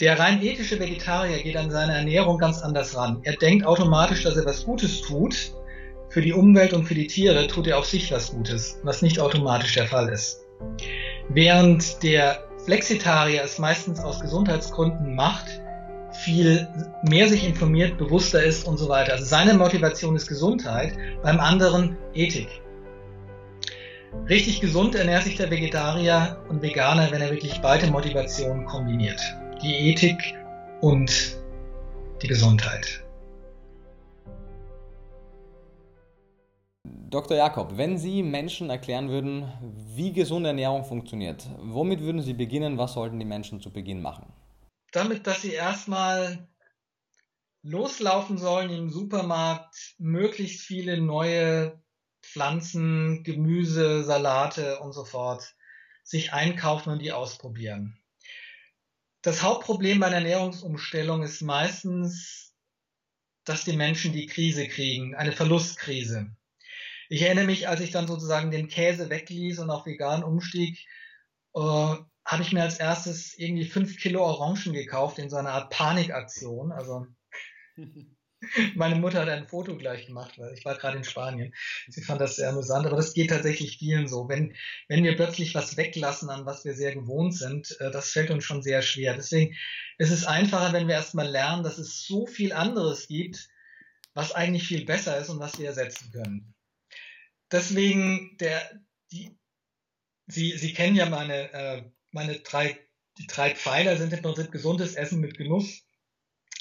Der rein ethische Vegetarier geht an seine Ernährung ganz anders ran. Er denkt automatisch, dass er was Gutes tut. Für die Umwelt und für die Tiere tut er auf sich was Gutes, was nicht automatisch der Fall ist. Während der Flexitarier es meistens aus Gesundheitsgründen macht, viel mehr sich informiert, bewusster ist und so weiter. Also seine Motivation ist Gesundheit, beim anderen Ethik. Richtig gesund ernährt sich der Vegetarier und Veganer, wenn er wirklich beide Motivationen kombiniert die Ethik und die Gesundheit. Dr. Jakob, wenn Sie Menschen erklären würden, wie gesunde Ernährung funktioniert, womit würden Sie beginnen? Was sollten die Menschen zu Beginn machen? Damit, dass sie erstmal loslaufen sollen im Supermarkt, möglichst viele neue Pflanzen, Gemüse, Salate und so fort sich einkaufen und die ausprobieren. Das Hauptproblem bei einer Ernährungsumstellung ist meistens, dass die Menschen die Krise kriegen, eine Verlustkrise. Ich erinnere mich, als ich dann sozusagen den Käse wegließ und auf vegan umstieg, äh, habe ich mir als erstes irgendwie fünf Kilo Orangen gekauft in so einer Art Panikaktion. Also Meine Mutter hat ein Foto gleich gemacht, weil ich war gerade in Spanien. Sie fand das sehr amüsant, aber das geht tatsächlich vielen so. Wenn, wenn wir plötzlich was weglassen, an was wir sehr gewohnt sind, äh, das fällt uns schon sehr schwer. Deswegen ist es einfacher, wenn wir erstmal lernen, dass es so viel anderes gibt, was eigentlich viel besser ist und was wir ersetzen können. Deswegen, der, die, Sie, Sie kennen ja meine, äh, meine drei, die drei Pfeiler sind im Prinzip gesundes Essen mit Genuss,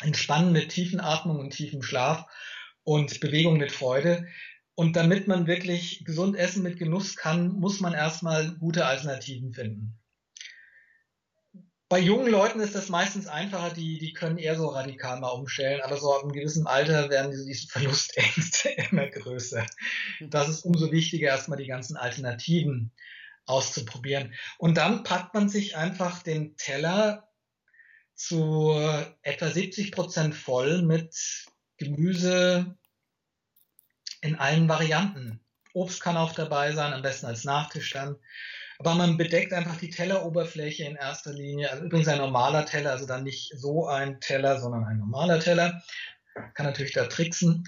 Entspannen mit tiefen Atmung und tiefem Schlaf und Bewegung mit Freude. Und damit man wirklich gesund essen mit Genuss kann, muss man erstmal gute Alternativen finden. Bei jungen Leuten ist das meistens einfacher, die, die können eher so radikal mal umstellen, aber so ab einem gewissen Alter werden diese, diese Verlustängste immer größer. Das ist umso wichtiger, erstmal die ganzen Alternativen auszuprobieren. Und dann packt man sich einfach den Teller zu etwa 70 Prozent voll mit Gemüse in allen Varianten. Obst kann auch dabei sein, am besten als Nachtisch dann. Aber man bedeckt einfach die Telleroberfläche in erster Linie. Also übrigens ein normaler Teller, also dann nicht so ein Teller, sondern ein normaler Teller. Kann natürlich da tricksen.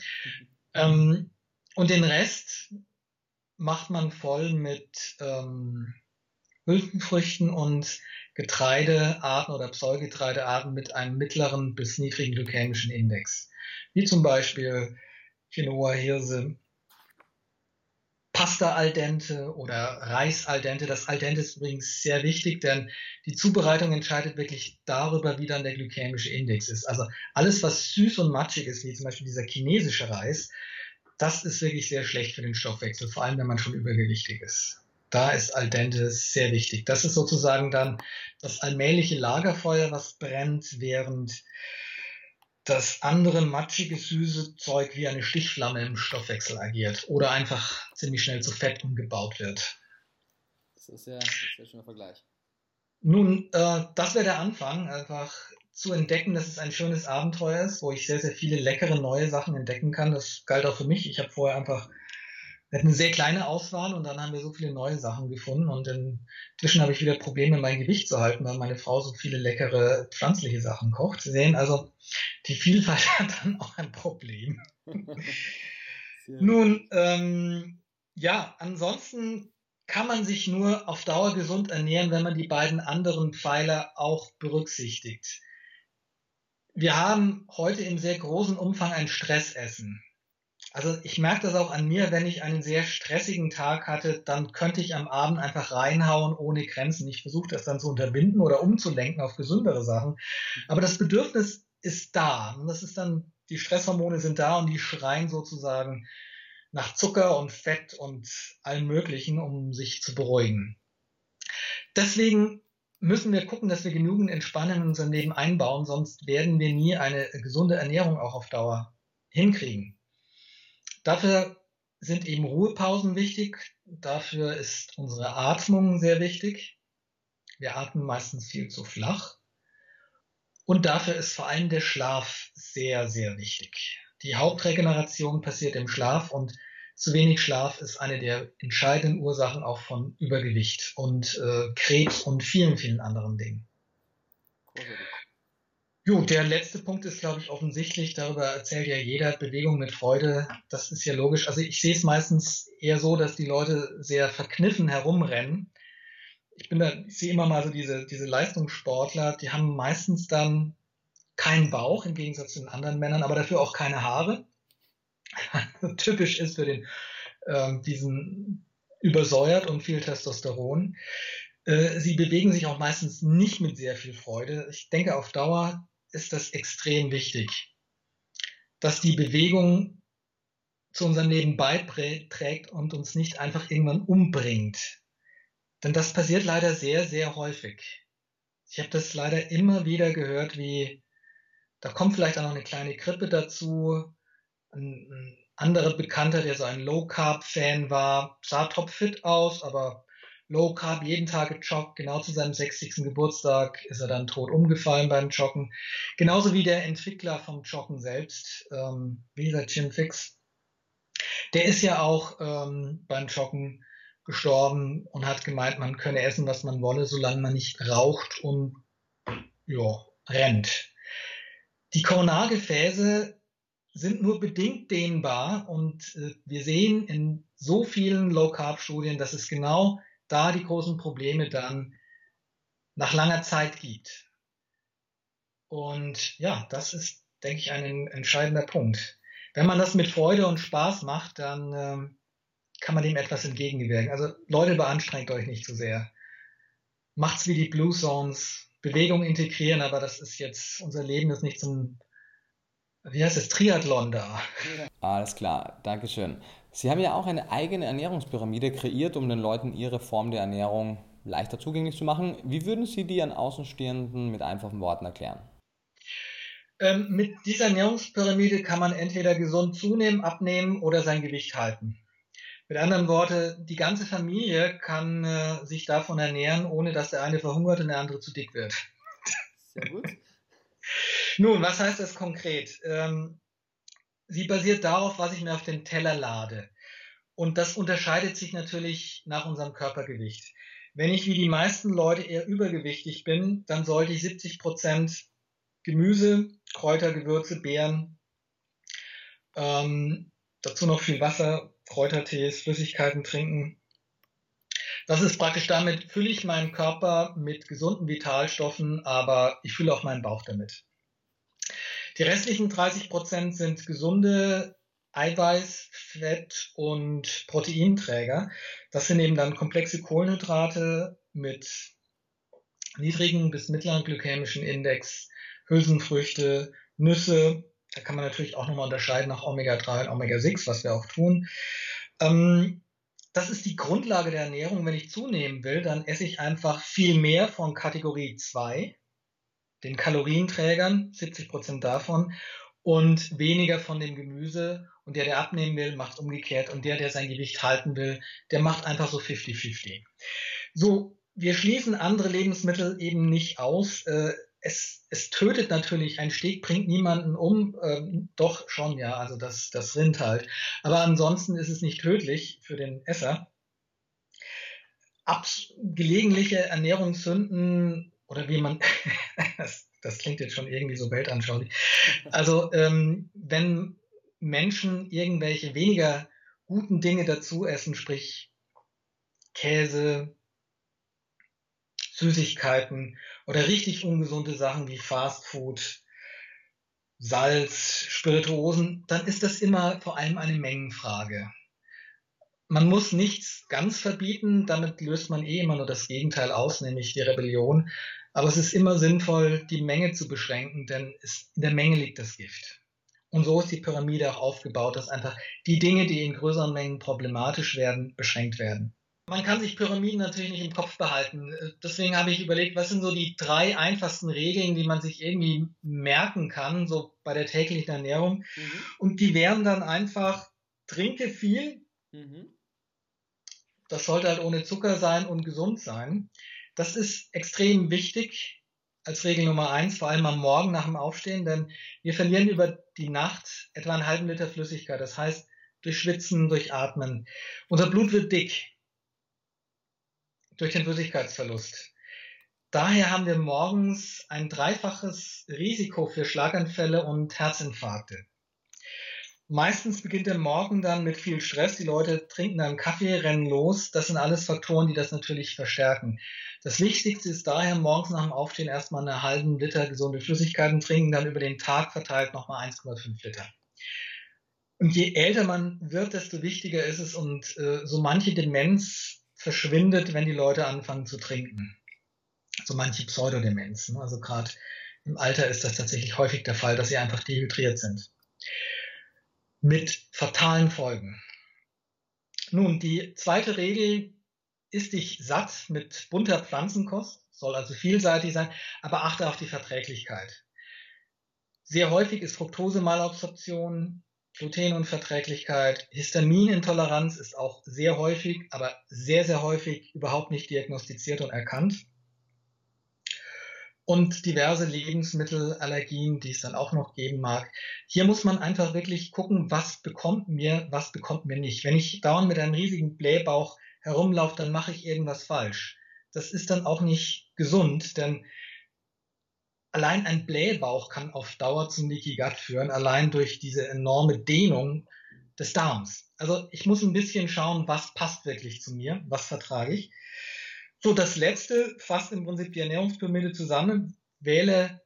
Ähm, und den Rest macht man voll mit ähm, Hülsenfrüchten und Getreidearten oder Pseugetreidearten mit einem mittleren bis niedrigen glykämischen Index, wie zum Beispiel Quinoa, Hirse, Pasta al dente oder Reis al dente. Das al dente ist übrigens sehr wichtig, denn die Zubereitung entscheidet wirklich darüber, wie dann der glykämische Index ist. Also alles, was süß und matschig ist, wie zum Beispiel dieser chinesische Reis, das ist wirklich sehr schlecht für den Stoffwechsel, vor allem wenn man schon übergewichtig ist da ist Al dente sehr wichtig. Das ist sozusagen dann das allmähliche Lagerfeuer, was brennt, während das andere matschige, süße Zeug wie eine Stichflamme im Stoffwechsel agiert oder einfach ziemlich schnell zu Fett umgebaut wird. Das ist ja, das ist ja schon ein Vergleich. Nun, äh, das wäre der Anfang, einfach zu entdecken, dass es ein schönes Abenteuer ist, wo ich sehr, sehr viele leckere neue Sachen entdecken kann. Das galt auch für mich. Ich habe vorher einfach wir hatten eine sehr kleine Auswahl und dann haben wir so viele neue Sachen gefunden und inzwischen habe ich wieder Probleme, mein Gewicht zu halten, weil meine Frau so viele leckere pflanzliche Sachen kocht. Sie sehen also, die Vielfalt hat dann auch ein Problem. Nun, ähm, ja, ansonsten kann man sich nur auf Dauer gesund ernähren, wenn man die beiden anderen Pfeiler auch berücksichtigt. Wir haben heute im sehr großen Umfang ein Stressessen. Also ich merke das auch an mir, wenn ich einen sehr stressigen Tag hatte, dann könnte ich am Abend einfach reinhauen ohne Grenzen. Ich versuche das dann zu unterbinden oder umzulenken auf gesündere Sachen. Aber das Bedürfnis ist da. Und das ist dann, die Stresshormone sind da und die schreien sozusagen nach Zucker und Fett und allem Möglichen, um sich zu beruhigen. Deswegen müssen wir gucken, dass wir genügend Entspannung in unserem Leben einbauen, sonst werden wir nie eine gesunde Ernährung auch auf Dauer hinkriegen. Dafür sind eben Ruhepausen wichtig. Dafür ist unsere Atmung sehr wichtig. Wir atmen meistens viel zu flach. Und dafür ist vor allem der Schlaf sehr, sehr wichtig. Die Hauptregeneration passiert im Schlaf und zu wenig Schlaf ist eine der entscheidenden Ursachen auch von Übergewicht und äh, Krebs und vielen, vielen anderen Dingen. Jo, der letzte Punkt ist, glaube ich, offensichtlich. Darüber erzählt ja jeder Bewegung mit Freude. Das ist ja logisch. Also ich sehe es meistens eher so, dass die Leute sehr verkniffen herumrennen. Ich bin da, ich sehe immer mal so diese, diese Leistungssportler, die haben meistens dann keinen Bauch im Gegensatz zu den anderen Männern, aber dafür auch keine Haare. Typisch ist für den, ähm, diesen übersäuert und viel Testosteron. Äh, sie bewegen sich auch meistens nicht mit sehr viel Freude. Ich denke, auf Dauer ist das extrem wichtig, dass die Bewegung zu unserem Leben beiträgt und uns nicht einfach irgendwann umbringt. Denn das passiert leider sehr, sehr häufig. Ich habe das leider immer wieder gehört, wie da kommt vielleicht auch noch eine kleine Krippe dazu. Ein, ein anderer Bekannter, der so ein Low Carb Fan war, sah topfit aus, aber Low Carb jeden Tag gejoggt, genau zu seinem 60. Geburtstag ist er dann tot umgefallen beim Joggen. Genauso wie der Entwickler vom Joggen selbst, ähm, wie gesagt, Jim Fix. Der ist ja auch ähm, beim Joggen gestorben und hat gemeint, man könne essen, was man wolle, solange man nicht raucht und ja, rennt. Die Koronargefäße sind nur bedingt dehnbar und äh, wir sehen in so vielen Low-Carb-Studien, dass es genau da die großen Probleme dann nach langer Zeit gibt. Und ja, das ist, denke ich, ein entscheidender Punkt. Wenn man das mit Freude und Spaß macht, dann ähm, kann man dem etwas entgegenwirken. Also Leute, beanstrengt euch nicht zu sehr. Macht's wie die Blue Zones, Bewegung integrieren, aber das ist jetzt, unser Leben ist nicht zum, wie heißt es, Triathlon da. Alles klar, Dankeschön. Sie haben ja auch eine eigene Ernährungspyramide kreiert, um den Leuten ihre Form der Ernährung leichter zugänglich zu machen. Wie würden Sie die an Außenstehenden mit einfachen Worten erklären? Ähm, mit dieser Ernährungspyramide kann man entweder gesund zunehmen, abnehmen oder sein Gewicht halten. Mit anderen Worten, die ganze Familie kann äh, sich davon ernähren, ohne dass der eine verhungert und der andere zu dick wird. Sehr gut. Nun, was heißt das konkret? Ähm, sie basiert darauf, was ich mir auf den Teller lade. Und das unterscheidet sich natürlich nach unserem Körpergewicht. Wenn ich wie die meisten Leute eher übergewichtig bin, dann sollte ich 70 Prozent Gemüse, Kräuter, Gewürze, Beeren, ähm, dazu noch viel Wasser, Kräutertees, Flüssigkeiten trinken. Das ist praktisch damit, fülle ich meinen Körper mit gesunden Vitalstoffen, aber ich fülle auch meinen Bauch damit. Die restlichen 30 Prozent sind gesunde Eiweiß, Fett und Proteinträger. Das sind eben dann komplexe Kohlenhydrate mit niedrigen bis mittleren glykämischen Index, Hülsenfrüchte, Nüsse. Da kann man natürlich auch nochmal unterscheiden nach Omega-3 und Omega-6, was wir auch tun. Ähm, das ist die Grundlage der Ernährung. Wenn ich zunehmen will, dann esse ich einfach viel mehr von Kategorie 2 den Kalorienträgern, 70 Prozent davon, und weniger von dem Gemüse. Und der, der abnehmen will, macht umgekehrt. Und der, der sein Gewicht halten will, der macht einfach so 50-50. So, wir schließen andere Lebensmittel eben nicht aus. Äh, es, es tötet natürlich, ein Steg bringt niemanden um, ähm, doch schon, ja, also das, das Rind halt. Aber ansonsten ist es nicht tödlich für den Esser. Abs gelegentliche Ernährungssünden oder wie man, das, das klingt jetzt schon irgendwie so weltanschaulich. Also ähm, wenn Menschen irgendwelche weniger guten Dinge dazu essen, sprich Käse, Süßigkeiten oder richtig ungesunde Sachen wie Fast Food, Salz, Spirituosen, dann ist das immer vor allem eine Mengenfrage man muss nichts ganz verbieten, damit löst man eh immer nur das Gegenteil aus, nämlich die Rebellion. Aber es ist immer sinnvoll, die Menge zu beschränken, denn es, in der Menge liegt das Gift. Und so ist die Pyramide auch aufgebaut, dass einfach die Dinge, die in größeren Mengen problematisch werden, beschränkt werden. Man kann sich Pyramiden natürlich nicht im Kopf behalten. Deswegen habe ich überlegt, was sind so die drei einfachsten Regeln, die man sich irgendwie merken kann, so bei der täglichen Ernährung. Mhm. Und die wären dann einfach, trinke viel, mhm das sollte halt ohne Zucker sein und gesund sein. Das ist extrem wichtig als Regel Nummer eins, vor allem am Morgen nach dem Aufstehen, denn wir verlieren über die Nacht etwa einen halben Liter Flüssigkeit. Das heißt, durch Schwitzen, durch Atmen. Unser Blut wird dick durch den Flüssigkeitsverlust. daher haben wir morgens ein dreifaches Risiko für Schlaganfälle und Herzinfarkte. Meistens beginnt der Morgen dann mit viel Stress. Die Leute trinken dann Kaffee, rennen los. Das sind alles Faktoren, die das natürlich verstärken. Das Wichtigste ist daher morgens nach dem Aufstehen erstmal einen halben Liter gesunde Flüssigkeiten trinken, dann über den Tag verteilt nochmal 1,5 Liter. Und je älter man wird, desto wichtiger ist es und äh, so manche Demenz verschwindet, wenn die Leute anfangen zu trinken. So manche Pseudodemenz. Ne? Also gerade im Alter ist das tatsächlich häufig der Fall, dass sie einfach dehydriert sind mit fatalen Folgen. Nun, die zweite Regel ist dich satt mit bunter Pflanzenkost, soll also vielseitig sein, aber achte auf die Verträglichkeit. Sehr häufig ist Fructose-Malabsorption, Glutenunverträglichkeit, Histaminintoleranz ist auch sehr häufig, aber sehr, sehr häufig überhaupt nicht diagnostiziert und erkannt und diverse Lebensmittelallergien, die es dann auch noch geben mag. Hier muss man einfach wirklich gucken, was bekommt mir, was bekommt mir nicht. Wenn ich dauernd mit einem riesigen Blähbauch herumlaufe, dann mache ich irgendwas falsch. Das ist dann auch nicht gesund, denn allein ein Blähbauch kann auf Dauer zum Leaky Gut führen, allein durch diese enorme Dehnung des Darms. Also ich muss ein bisschen schauen, was passt wirklich zu mir, was vertrage ich. So, das letzte fasst im Prinzip die Ernährungspyramide zusammen. Wähle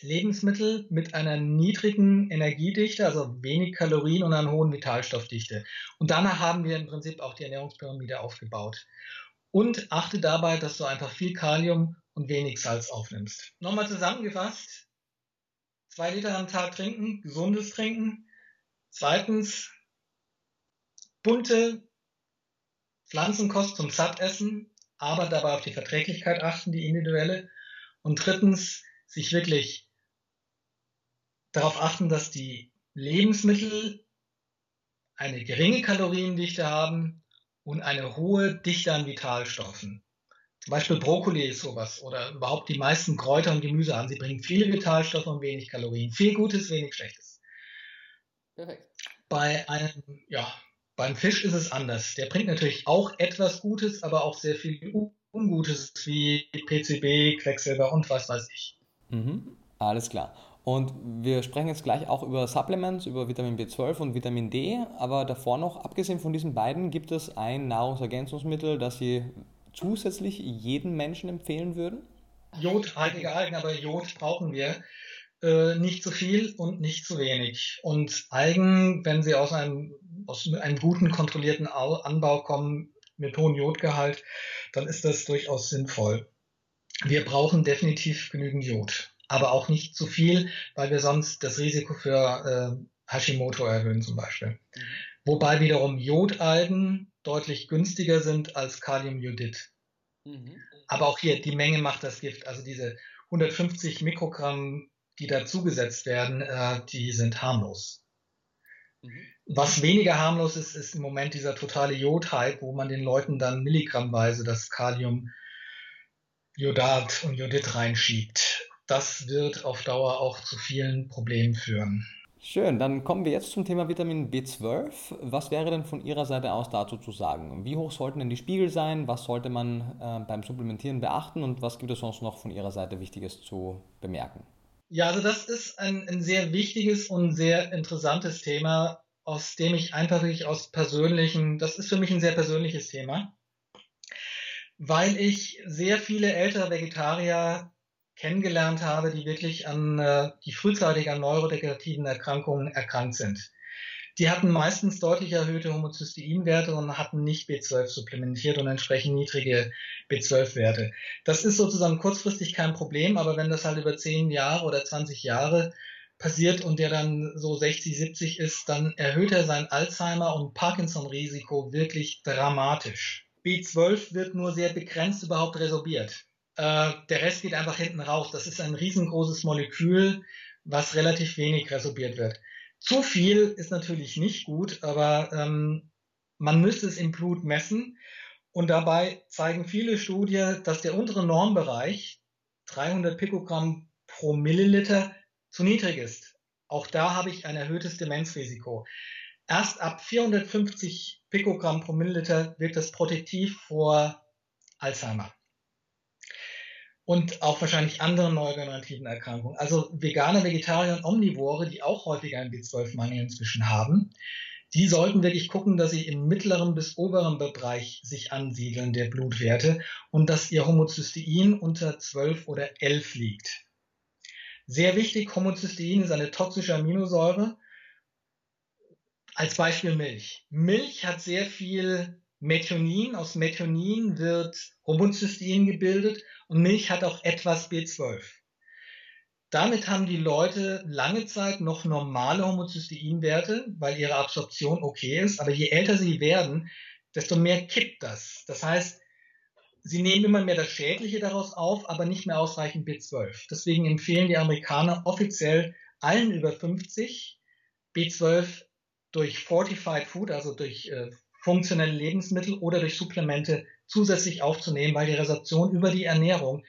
Lebensmittel mit einer niedrigen Energiedichte, also wenig Kalorien und einer hohen Vitalstoffdichte. Und danach haben wir im Prinzip auch die Ernährungspyramide aufgebaut. Und achte dabei, dass du einfach viel Kalium und wenig Salz aufnimmst. Nochmal zusammengefasst, zwei Liter am Tag trinken, gesundes Trinken. Zweitens, bunte Pflanzenkost zum Sattessen, aber dabei auf die Verträglichkeit achten, die individuelle. Und drittens, sich wirklich darauf achten, dass die Lebensmittel eine geringe Kaloriendichte haben und eine hohe Dichte an Vitalstoffen. Zum Beispiel Brokkoli ist sowas oder überhaupt die meisten Kräuter und Gemüse an. Sie bringen viele Vitalstoffe und wenig Kalorien. Viel Gutes, wenig Schlechtes. Perfekt. Bei einem, ja, beim Fisch ist es anders. Der bringt natürlich auch etwas Gutes, aber auch sehr viel Ungutes wie PCB, Quecksilber und was weiß ich. Mhm, alles klar. Und wir sprechen jetzt gleich auch über Supplements, über Vitamin B12 und Vitamin D. Aber davor noch, abgesehen von diesen beiden, gibt es ein Nahrungsergänzungsmittel, das Sie zusätzlich jedem Menschen empfehlen würden? Jodhaltige Algen, aber Jod brauchen wir. Äh, nicht zu viel und nicht zu wenig. Und Algen, wenn sie aus einem, aus einem guten, kontrollierten Anbau kommen, mit hohem Jodgehalt, dann ist das durchaus sinnvoll. Wir brauchen definitiv genügend Jod, aber auch nicht zu viel, weil wir sonst das Risiko für äh, Hashimoto erhöhen zum Beispiel. Mhm. Wobei wiederum Jodalgen deutlich günstiger sind als Kaliumjodid. Mhm. Aber auch hier, die Menge macht das Gift. Also diese 150 Mikrogramm die dazugesetzt werden, äh, die sind harmlos. Mhm. Was weniger harmlos ist, ist im Moment dieser totale Jod-Hype, wo man den Leuten dann milligrammweise das Kalium, Jodat und Jodid reinschiebt. Das wird auf Dauer auch zu vielen Problemen führen. Schön, dann kommen wir jetzt zum Thema Vitamin B12. Was wäre denn von Ihrer Seite aus dazu zu sagen? Wie hoch sollten denn die Spiegel sein? Was sollte man äh, beim Supplementieren beachten? Und was gibt es sonst noch von Ihrer Seite Wichtiges zu bemerken? Ja, also das ist ein, ein sehr wichtiges und sehr interessantes Thema, aus dem ich einfach wirklich aus persönlichen, das ist für mich ein sehr persönliches Thema, weil ich sehr viele ältere Vegetarier kennengelernt habe, die wirklich an, äh, die frühzeitig an neurodegenerativen Erkrankungen erkrankt sind. Die hatten meistens deutlich erhöhte Homozysteinwerte und hatten nicht B12 supplementiert und entsprechend niedrige B12-Werte. Das ist sozusagen kurzfristig kein Problem, aber wenn das halt über 10 Jahre oder 20 Jahre passiert und der dann so 60, 70 ist, dann erhöht er sein Alzheimer- und Parkinson-Risiko wirklich dramatisch. B12 wird nur sehr begrenzt überhaupt resorbiert. Äh, der Rest geht einfach hinten raus. Das ist ein riesengroßes Molekül, was relativ wenig resorbiert wird. Zu viel ist natürlich nicht gut, aber ähm, man müsste es im Blut messen. Und dabei zeigen viele Studien, dass der untere Normbereich 300 Pikogramm pro Milliliter zu niedrig ist. Auch da habe ich ein erhöhtes Demenzrisiko. Erst ab 450 Pikogramm pro Milliliter wirkt das protektiv vor Alzheimer. Und auch wahrscheinlich andere neurogenerativen Erkrankungen. Also Veganer, Vegetarier und Omnivore, die auch häufiger einen B12-Mangel inzwischen haben, die sollten wirklich gucken, dass sie im mittleren bis oberen Bereich sich ansiedeln der Blutwerte und dass ihr Homozystein unter 12 oder 11 liegt. Sehr wichtig, Homozystein ist eine toxische Aminosäure. Als Beispiel Milch. Milch hat sehr viel Methionin. Aus Methionin wird Homozystein gebildet und Milch hat auch etwas B12. Damit haben die Leute lange Zeit noch normale Homozysteinwerte, weil ihre Absorption okay ist. Aber je älter sie werden, desto mehr kippt das. Das heißt, sie nehmen immer mehr das Schädliche daraus auf, aber nicht mehr ausreichend B12. Deswegen empfehlen die Amerikaner offiziell allen über 50 B12 durch Fortified Food, also durch äh, funktionelle Lebensmittel oder durch Supplemente zusätzlich aufzunehmen, weil die Resorption über die Ernährung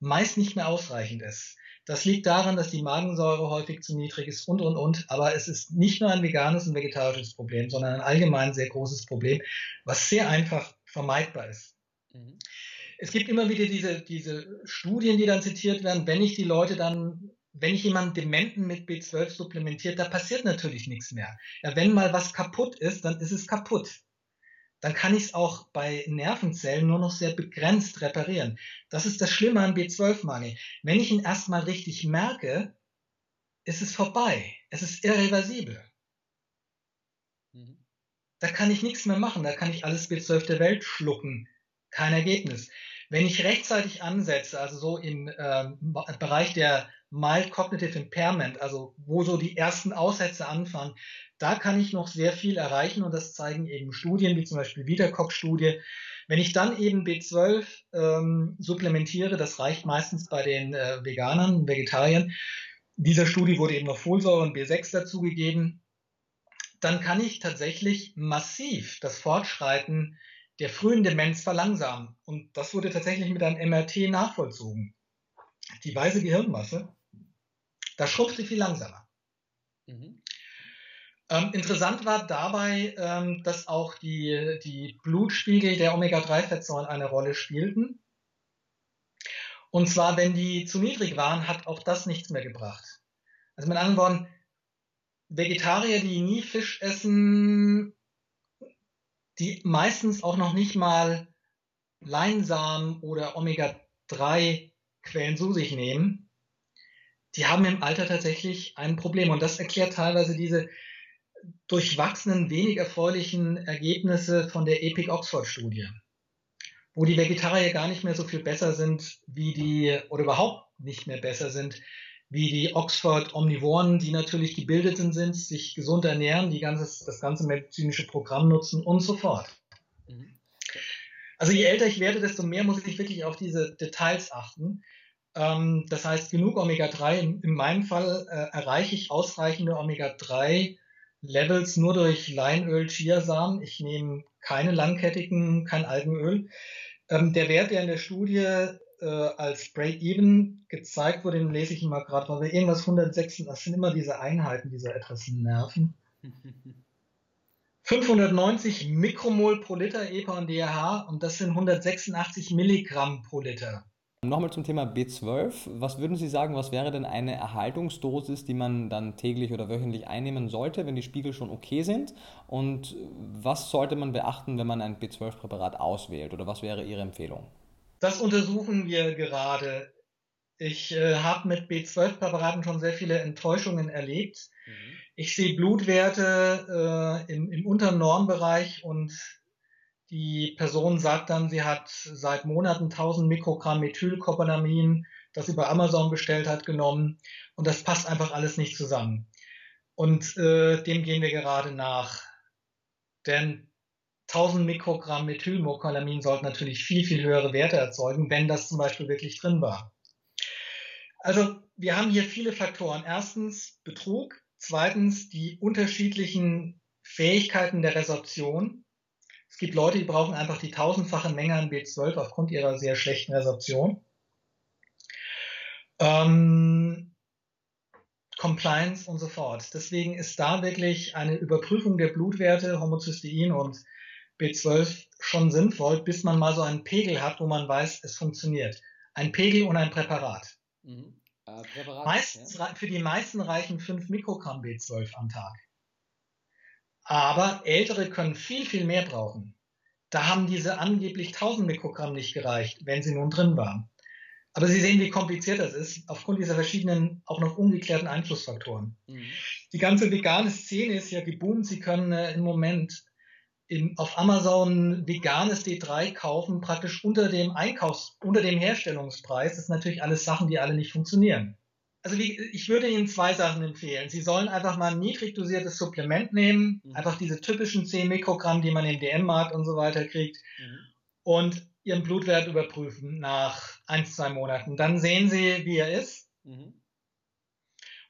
meist nicht mehr ausreichend ist. Das liegt daran, dass die Magensäure häufig zu niedrig ist und, und, und. Aber es ist nicht nur ein veganes und vegetarisches Problem, sondern ein allgemein sehr großes Problem, was sehr einfach vermeidbar ist. Mhm. Es gibt immer wieder diese, diese Studien, die dann zitiert werden, wenn ich die Leute dann, wenn ich jemanden Dementen mit B12 supplementiert, da passiert natürlich nichts mehr. Ja, wenn mal was kaputt ist, dann ist es kaputt dann kann ich es auch bei Nervenzellen nur noch sehr begrenzt reparieren. Das ist das Schlimme an B12-Mangel. Wenn ich ihn erstmal richtig merke, ist es vorbei. Es ist irreversibel. Mhm. Da kann ich nichts mehr machen. Da kann ich alles B12 der Welt schlucken. Kein Ergebnis. Wenn ich rechtzeitig ansetze, also so im äh, Bereich der Mild Cognitive Impairment, also wo so die ersten Aussätze anfangen, da kann ich noch sehr viel erreichen und das zeigen eben Studien, wie zum Beispiel Wiederkopf-Studie. Wenn ich dann eben B12 ähm, supplementiere, das reicht meistens bei den äh, Veganern, Vegetariern, dieser Studie wurde eben noch Folsäure und B6 dazugegeben, dann kann ich tatsächlich massiv das Fortschreiten der frühen Demenz verlangsamen. Und das wurde tatsächlich mit einem MRT nachvollzogen. Die weiße Gehirnmasse, da schrumpft sie viel langsamer. Mhm. Ähm, interessant war dabei, ähm, dass auch die, die Blutspiegel der Omega-3-Fettsäuren eine Rolle spielten. Und zwar, wenn die zu niedrig waren, hat auch das nichts mehr gebracht. Also mit anderen Worten, Vegetarier, die nie Fisch essen, die meistens auch noch nicht mal Leinsamen oder Omega-3-Quellen zu sich nehmen, die haben im Alter tatsächlich ein Problem. Und das erklärt teilweise diese durchwachsenen, wenig erfreulichen Ergebnisse von der Epic Oxford Studie, wo die Vegetarier gar nicht mehr so viel besser sind wie die, oder überhaupt nicht mehr besser sind, wie die Oxford Omnivoren, die natürlich gebildet sind, sich gesund ernähren, die ganzes, das ganze medizinische Programm nutzen und so fort. Mhm. Also je älter ich werde, desto mehr muss ich wirklich auf diese Details achten. Ähm, das heißt, genug Omega-3. In, in, meinem Fall äh, erreiche ich ausreichende Omega-3 Levels nur durch Leinöl, Chiasamen. Ich nehme keine langkettigen, kein Algenöl. Ähm, der Wert, der in der Studie äh, als Break-Even gezeigt wurde, den lese ich mal gerade, weil wir irgendwas 106, das sind immer diese Einheiten, diese etwas nerven. 590 Mikromol pro Liter EPA und DRH und das sind 186 Milligramm pro Liter. Nochmal zum Thema B12. Was würden Sie sagen, was wäre denn eine Erhaltungsdosis, die man dann täglich oder wöchentlich einnehmen sollte, wenn die Spiegel schon okay sind? Und was sollte man beachten, wenn man ein B12-Präparat auswählt? Oder was wäre Ihre Empfehlung? Das untersuchen wir gerade. Ich äh, habe mit B12-Präparaten schon sehr viele Enttäuschungen erlebt. Mhm. Ich sehe Blutwerte äh, im, im unteren Normbereich und die Person sagt dann, sie hat seit Monaten 1000 Mikrogramm Methylcopolamin, das sie bei Amazon bestellt hat, genommen. Und das passt einfach alles nicht zusammen. Und äh, dem gehen wir gerade nach. Denn 1000 Mikrogramm Methylmocolamin sollten natürlich viel, viel höhere Werte erzeugen, wenn das zum Beispiel wirklich drin war. Also wir haben hier viele Faktoren. Erstens Betrug. Zweitens die unterschiedlichen Fähigkeiten der Resorption. Es gibt Leute, die brauchen einfach die tausendfache Menge an B12 aufgrund ihrer sehr schlechten Resorption. Ähm, Compliance und so fort. Deswegen ist da wirklich eine Überprüfung der Blutwerte, Homozystein und B12 schon sinnvoll, bis man mal so einen Pegel hat, wo man weiß, es funktioniert. ein Pegel und ein Präparat. Mhm. Äh, Präparat Meistens, ja. Für die meisten reichen 5 Mikrogramm B12 am Tag. Aber Ältere können viel, viel mehr brauchen. Da haben diese angeblich 1000 Mikrogramm nicht gereicht, wenn sie nun drin waren. Aber Sie sehen, wie kompliziert das ist, aufgrund dieser verschiedenen, auch noch ungeklärten Einflussfaktoren. Mhm. Die ganze vegane Szene ist ja geboomt. Sie können äh, im Moment im, auf Amazon veganes D3 kaufen, praktisch unter dem Einkaufs-, unter dem Herstellungspreis. Das sind natürlich alles Sachen, die alle nicht funktionieren. Also ich würde Ihnen zwei Sachen empfehlen. Sie sollen einfach mal ein niedrig dosiertes Supplement nehmen, mhm. einfach diese typischen 10 Mikrogramm, die man im DM-Markt und so weiter kriegt. Mhm. Und Ihren Blutwert überprüfen nach ein, zwei Monaten. Dann sehen Sie, wie er ist. Mhm.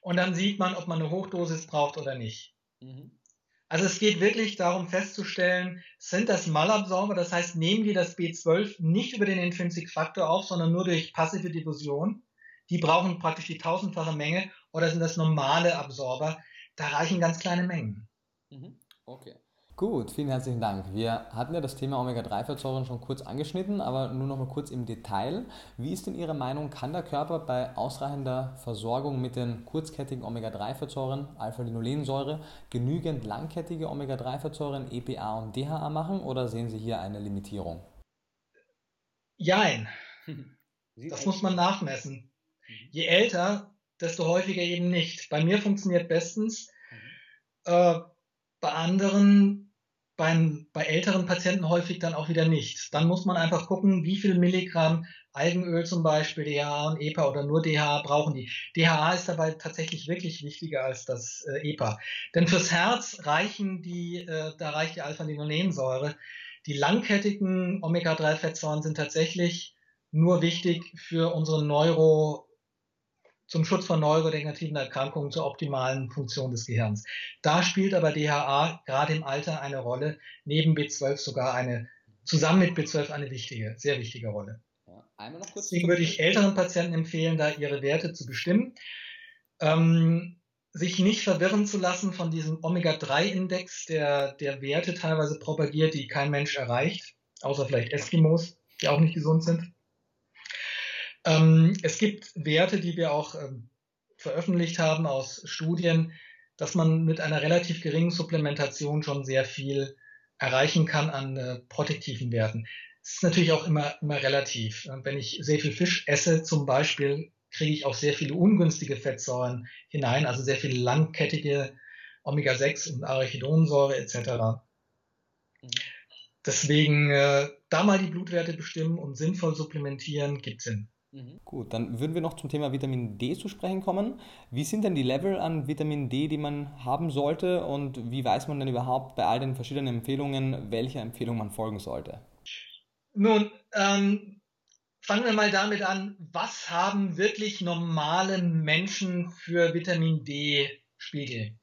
Und dann sieht man, ob man eine Hochdosis braucht oder nicht. Mhm. Also es geht wirklich darum festzustellen, sind das Malabsorber, das heißt, nehmen die das B12 nicht über den Intrinsic Faktor auf, sondern nur durch passive Diffusion. Die brauchen praktisch die tausendfache Menge oder sind das normale Absorber? Da reichen ganz kleine Mengen. Mhm. Okay. Gut, vielen herzlichen Dank. Wir hatten ja das Thema Omega-3-Fettsäuren schon kurz angeschnitten, aber nur noch mal kurz im Detail. Wie ist denn Ihre Meinung, kann der Körper bei ausreichender Versorgung mit den kurzkettigen Omega-3-Fettsäuren, Alpha-Linolensäure, genügend langkettige Omega-3-Fettsäuren, EPA und DHA machen oder sehen Sie hier eine Limitierung? Jein. Das muss man nachmessen. Mhm. Je älter, desto häufiger eben nicht. Bei mir funktioniert bestens. Mhm. Äh, bei anderen beim, bei älteren Patienten häufig dann auch wieder nicht. Dann muss man einfach gucken, wie viel Milligramm Algenöl zum Beispiel, DHA und EPA oder nur DHA brauchen die. DHA ist dabei tatsächlich wirklich wichtiger als das äh, EPA. Denn fürs Herz reichen die, äh, da reicht die Alpha-Linolensäure. Die langkettigen Omega-3-Fettsäuren sind tatsächlich nur wichtig für unsere Neuro- zum Schutz von neurodegenerativen Erkrankungen zur optimalen Funktion des Gehirns. Da spielt aber DHA gerade im Alter eine Rolle, neben B12 sogar eine, zusammen mit B12 eine wichtige, sehr wichtige Rolle. Ja, Deswegen würde ich älteren Patienten empfehlen, da ihre Werte zu bestimmen. Ähm, sich nicht verwirren zu lassen von diesem Omega-3-Index, der, der Werte teilweise propagiert, die kein Mensch erreicht, außer vielleicht Eskimos, die auch nicht gesund sind. Ähm, es gibt Werte, die wir auch ähm, veröffentlicht haben aus Studien, dass man mit einer relativ geringen Supplementation schon sehr viel erreichen kann an äh, protektiven Werten. Es ist natürlich auch immer, immer relativ. Wenn ich sehr viel Fisch esse zum Beispiel, kriege ich auch sehr viele ungünstige Fettsäuren hinein, also sehr viele langkettige Omega-6 und Arachidonsäure etc. Mhm. Deswegen äh, da mal die Blutwerte bestimmen und sinnvoll supplementieren, gibt Sinn. Mhm. Gut, dann würden wir noch zum Thema Vitamin D zu sprechen kommen. Wie sind denn die Level an Vitamin D, die man haben sollte und wie weiß man denn überhaupt bei all den verschiedenen Empfehlungen, welcher Empfehlung man folgen sollte? Nun, ähm, fangen wir mal damit an, was haben wirklich normale Menschen für Vitamin D-Spiegel?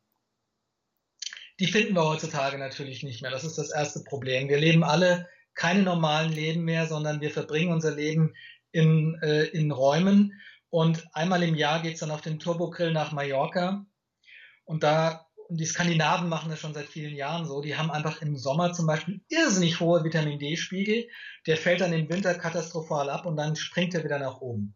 Die finden wir heutzutage natürlich nicht mehr. Das ist das erste Problem. Wir leben alle keine normalen Leben mehr, sondern wir verbringen unser Leben in, äh, in Räumen. Und einmal im Jahr geht es dann auf den Turbogrill nach Mallorca. Und da, und die Skandinaven machen das schon seit vielen Jahren so, die haben einfach im Sommer zum Beispiel irrsinnig hohe Vitamin D-Spiegel. Der fällt dann im Winter katastrophal ab und dann springt er wieder nach oben.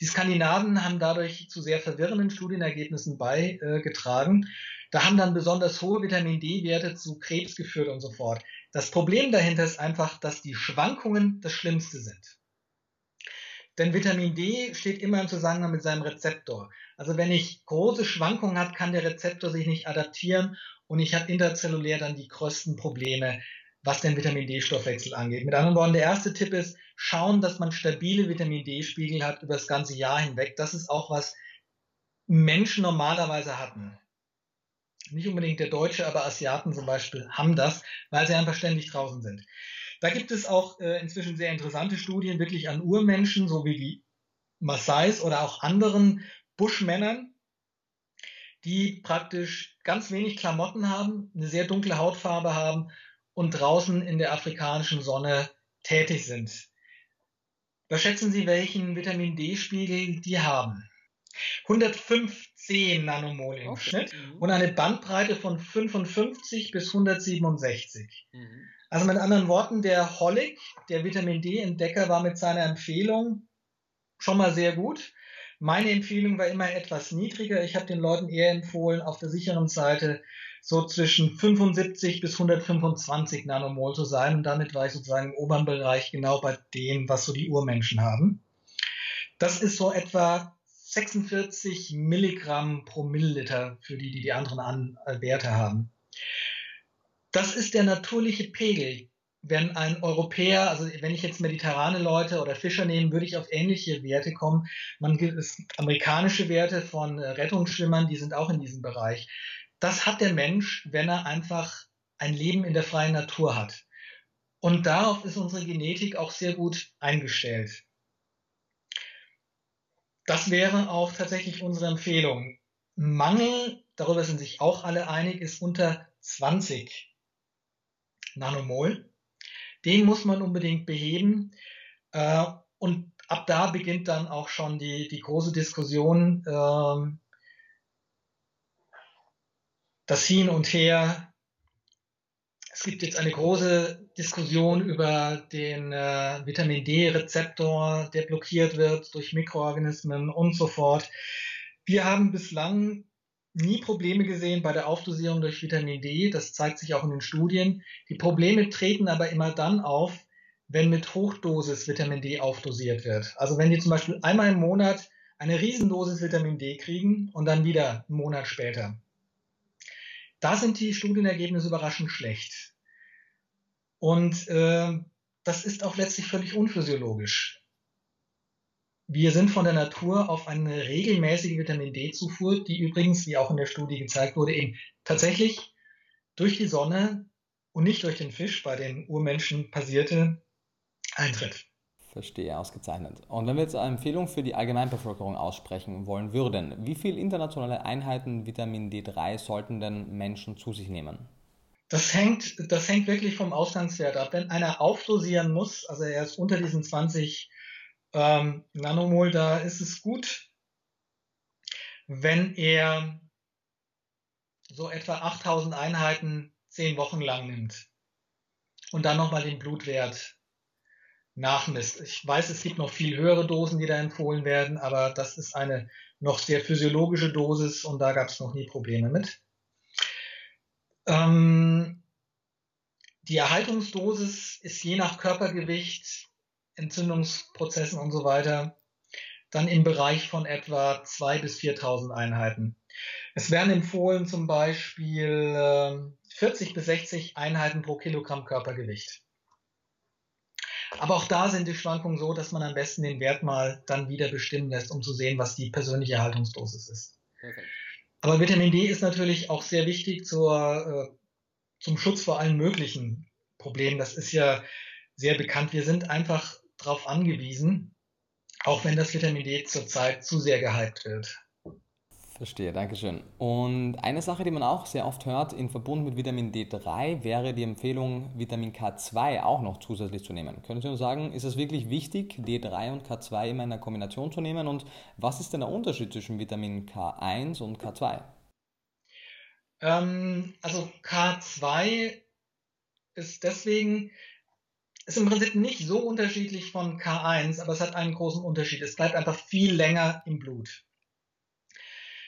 Die Skandinaven haben dadurch zu sehr verwirrenden Studienergebnissen beigetragen. Da haben dann besonders hohe Vitamin D-Werte zu Krebs geführt und so fort. Das Problem dahinter ist einfach, dass die Schwankungen das Schlimmste sind. Denn Vitamin D steht immer im Zusammenhang mit seinem Rezeptor. Also wenn ich große Schwankungen habe, kann der Rezeptor sich nicht adaptieren und ich habe interzellulär dann die größten Probleme, was den Vitamin D-Stoffwechsel angeht. Mit anderen Worten, der erste Tipp ist, schauen, dass man stabile Vitamin D-Spiegel hat über das ganze Jahr hinweg. Das ist auch, was Menschen normalerweise hatten. Nicht unbedingt der Deutsche, aber Asiaten zum Beispiel haben das, weil sie einfach ständig draußen sind. Da gibt es auch äh, inzwischen sehr interessante Studien wirklich an Urmenschen, so wie die Maasais oder auch anderen Buschmännern, die praktisch ganz wenig Klamotten haben, eine sehr dunkle Hautfarbe haben und draußen in der afrikanischen Sonne tätig sind. Was schätzen Sie, welchen Vitamin D-Spiegel die haben? 115 Nanomol im okay. Schnitt mhm. und eine Bandbreite von 55 bis 167. Mhm. Also mit anderen Worten, der Hollig, der Vitamin D-Entdecker, war mit seiner Empfehlung schon mal sehr gut. Meine Empfehlung war immer etwas niedriger. Ich habe den Leuten eher empfohlen, auf der sicheren Seite so zwischen 75 bis 125 Nanomol zu sein. Und damit war ich sozusagen im oberen Bereich genau bei dem, was so die Urmenschen haben. Das ist so etwa 46 Milligramm pro Milliliter für die, die die anderen An äh, Werte haben. Das ist der natürliche Pegel. Wenn ein Europäer, also wenn ich jetzt mediterrane Leute oder Fischer nehme, würde ich auf ähnliche Werte kommen. Man gibt es amerikanische Werte von äh, Rettungsschwimmern, die sind auch in diesem Bereich das hat der Mensch, wenn er einfach ein Leben in der freien Natur hat. Und darauf ist unsere Genetik auch sehr gut eingestellt. Das wäre auch tatsächlich unsere Empfehlung. Mangel, darüber sind sich auch alle einig, ist unter 20 Nanomol. Den muss man unbedingt beheben. Äh, und ab da beginnt dann auch schon die, die große Diskussion, ähm, das Hin und Her. Es gibt jetzt eine große Diskussion über den äh, Vitamin D-Rezeptor, der blockiert wird durch Mikroorganismen und so fort. Wir haben bislang nie Probleme gesehen bei der Aufdosierung durch Vitamin D. Das zeigt sich auch in den Studien. Die Probleme treten aber immer dann auf, wenn mit Hochdosis Vitamin D aufdosiert wird. Also wenn die zum Beispiel einmal im Monat eine Riesendosis Vitamin D kriegen und dann wieder einen Monat später. Da sind die Studienergebnisse überraschend schlecht. Und äh, das ist auch letztlich völlig unphysiologisch. Wir sind von der Natur auf eine regelmäßige Vitamin D-Zufuhr, die übrigens, wie auch in der Studie gezeigt wurde, eben tatsächlich durch die Sonne und nicht durch den Fisch bei den Urmenschen passierte, eintritt. Verstehe, ausgezeichnet. Und wenn wir jetzt eine Empfehlung für die Allgemeinbevölkerung aussprechen wollen würden, wie viele internationale Einheiten Vitamin D3 sollten denn Menschen zu sich nehmen? Das hängt, das hängt wirklich vom Ausgangswert ab. Wenn einer aufdosieren muss, also er ist unter diesen 20 ähm, Nanomol, da ist es gut, wenn er so etwa 8000 Einheiten zehn Wochen lang nimmt und dann nochmal den Blutwert nachmisst. Ich weiß, es gibt noch viel höhere Dosen, die da empfohlen werden, aber das ist eine noch sehr physiologische Dosis und da gab es noch nie Probleme mit. Ähm, die Erhaltungsdosis ist je nach Körpergewicht, Entzündungsprozessen und so weiter dann im Bereich von etwa 2.000 bis 4.000 Einheiten. Es werden empfohlen zum Beispiel äh, 40 bis 60 Einheiten pro Kilogramm Körpergewicht. Aber auch da sind die Schwankungen so, dass man am besten den Wert mal dann wieder bestimmen lässt, um zu sehen, was die persönliche Erhaltungsdosis ist. Perfekt. Aber Vitamin D ist natürlich auch sehr wichtig zur, äh, zum Schutz vor allen möglichen Problemen. Das ist ja sehr bekannt. Wir sind einfach darauf angewiesen, auch wenn das Vitamin D zurzeit zu sehr gehypt wird. Verstehe, Dankeschön. Und eine Sache, die man auch sehr oft hört, in Verbund mit Vitamin D3, wäre die Empfehlung, Vitamin K2 auch noch zusätzlich zu nehmen. Können Sie uns sagen, ist es wirklich wichtig, D3 und K2 immer in einer Kombination zu nehmen? Und was ist denn der Unterschied zwischen Vitamin K1 und K2? Ähm, also K2 ist deswegen, ist im Prinzip nicht so unterschiedlich von K1, aber es hat einen großen Unterschied. Es bleibt einfach viel länger im Blut.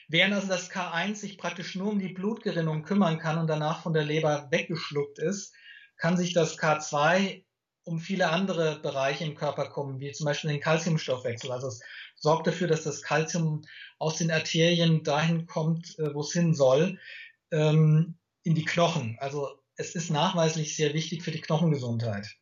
Während also das K1 sich praktisch nur um die Blutgerinnung kümmern kann und danach von der Leber weggeschluckt ist, kann sich das K2 um viele andere Bereiche im Körper kommen, wie zum Beispiel den Kalziumstoffwechsel. Also es sorgt dafür, dass das Kalzium aus den Arterien dahin kommt, äh, wo es hin soll, ähm, in die Knochen. Also es ist nachweislich sehr wichtig für die Knochengesundheit.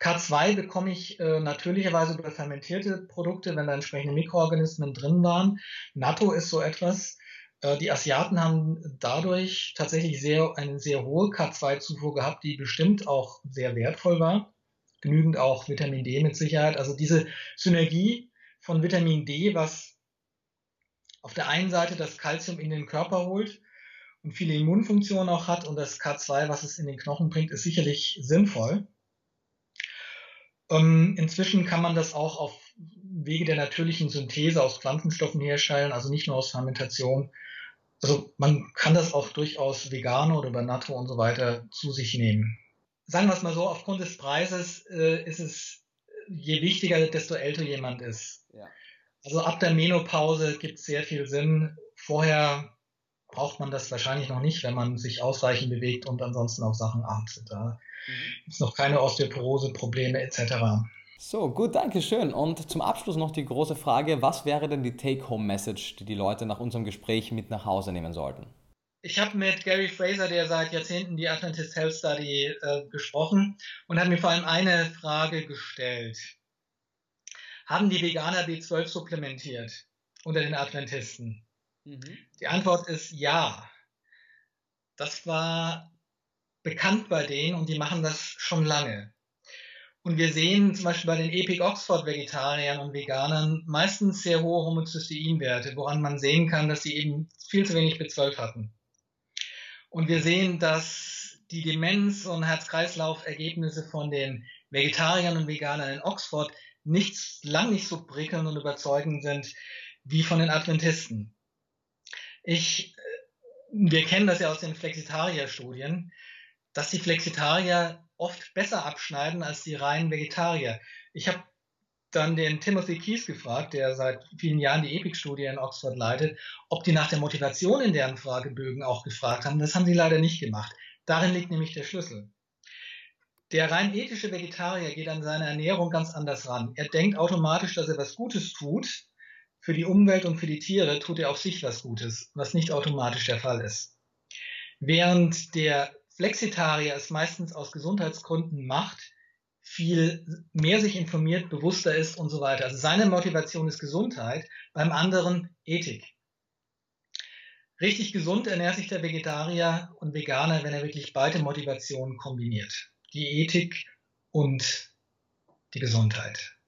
K2 bekomme ich äh, natürlicherweise über fermentierte Produkte, wenn da entsprechende Mikroorganismen drin waren. Natto ist so etwas. Äh, die Asiaten haben dadurch tatsächlich sehr, eine sehr hohe K2-Zufuhr gehabt, die bestimmt auch sehr wertvoll war. Genügend auch Vitamin D mit Sicherheit. Also diese Synergie von Vitamin D, was auf der einen Seite das Kalzium in den Körper holt und viele Immunfunktionen auch hat und das K2, was es in den Knochen bringt, ist sicherlich sinnvoll. Ähm, inzwischen kann man das auch auf Wege der natürlichen Synthese aus Pflanzenstoffen herstellen, also nicht nur aus Fermentation. Also man kann das auch durchaus vegan oder über Natto und so weiter zu sich nehmen. Sagen wir es mal so, aufgrund des Preises äh, ist es je wichtiger, desto älter jemand ist. Ja. Also ab der Menopause gibt es sehr viel Sinn. Vorher braucht man das wahrscheinlich noch nicht, wenn man sich ausreichend bewegt und ansonsten auf Sachen achtet. Da mhm. gibt es noch keine Osteoporose-Probleme etc. So, gut, danke schön. Und zum Abschluss noch die große Frage, was wäre denn die Take-Home-Message, die die Leute nach unserem Gespräch mit nach Hause nehmen sollten? Ich habe mit Gary Fraser, der seit Jahrzehnten die Adventist Health Study äh, gesprochen und hat mir vor allem eine Frage gestellt. Haben die Veganer B12 supplementiert unter den Adventisten? Mhm. Die Antwort ist ja. Das war bekannt bei denen und die machen das schon lange. Und wir sehen zum Beispiel bei den Epic Oxford Vegetariern und Veganern meistens sehr hohe Homozysteinwerte, woran man sehen kann, dass sie eben viel zu wenig B12 hatten. Und wir sehen, dass die Demenz- und Herz-Kreislauf-Ergebnisse von den Vegetariern und Veganern in Oxford nicht, lang nicht so prickelnd und überzeugend sind wie von den Adventisten. Ich, äh, wir kennen das ja aus den Flexitarier-Studien, dass die Flexitarier oft besser abschneiden als die reinen Vegetarier. Ich habe dann den Timothy Keys gefragt, der seit vielen Jahren die EPIC-Studie in Oxford leitet, ob die nach der Motivation in deren Fragebögen auch gefragt haben. Das haben sie leider nicht gemacht. Darin liegt nämlich der Schlüssel. Der rein ethische Vegetarier geht an seine Ernährung ganz anders ran. Er denkt automatisch, dass er was Gutes tut, für die Umwelt und für die Tiere tut er auf sich was Gutes, was nicht automatisch der Fall ist. Während der Flexitarier es meistens aus Gesundheitsgründen macht, viel mehr sich informiert, bewusster ist und so weiter. Also seine Motivation ist Gesundheit, beim anderen Ethik. Richtig gesund ernährt sich der Vegetarier und Veganer, wenn er wirklich beide Motivationen kombiniert. Die Ethik und die Gesundheit.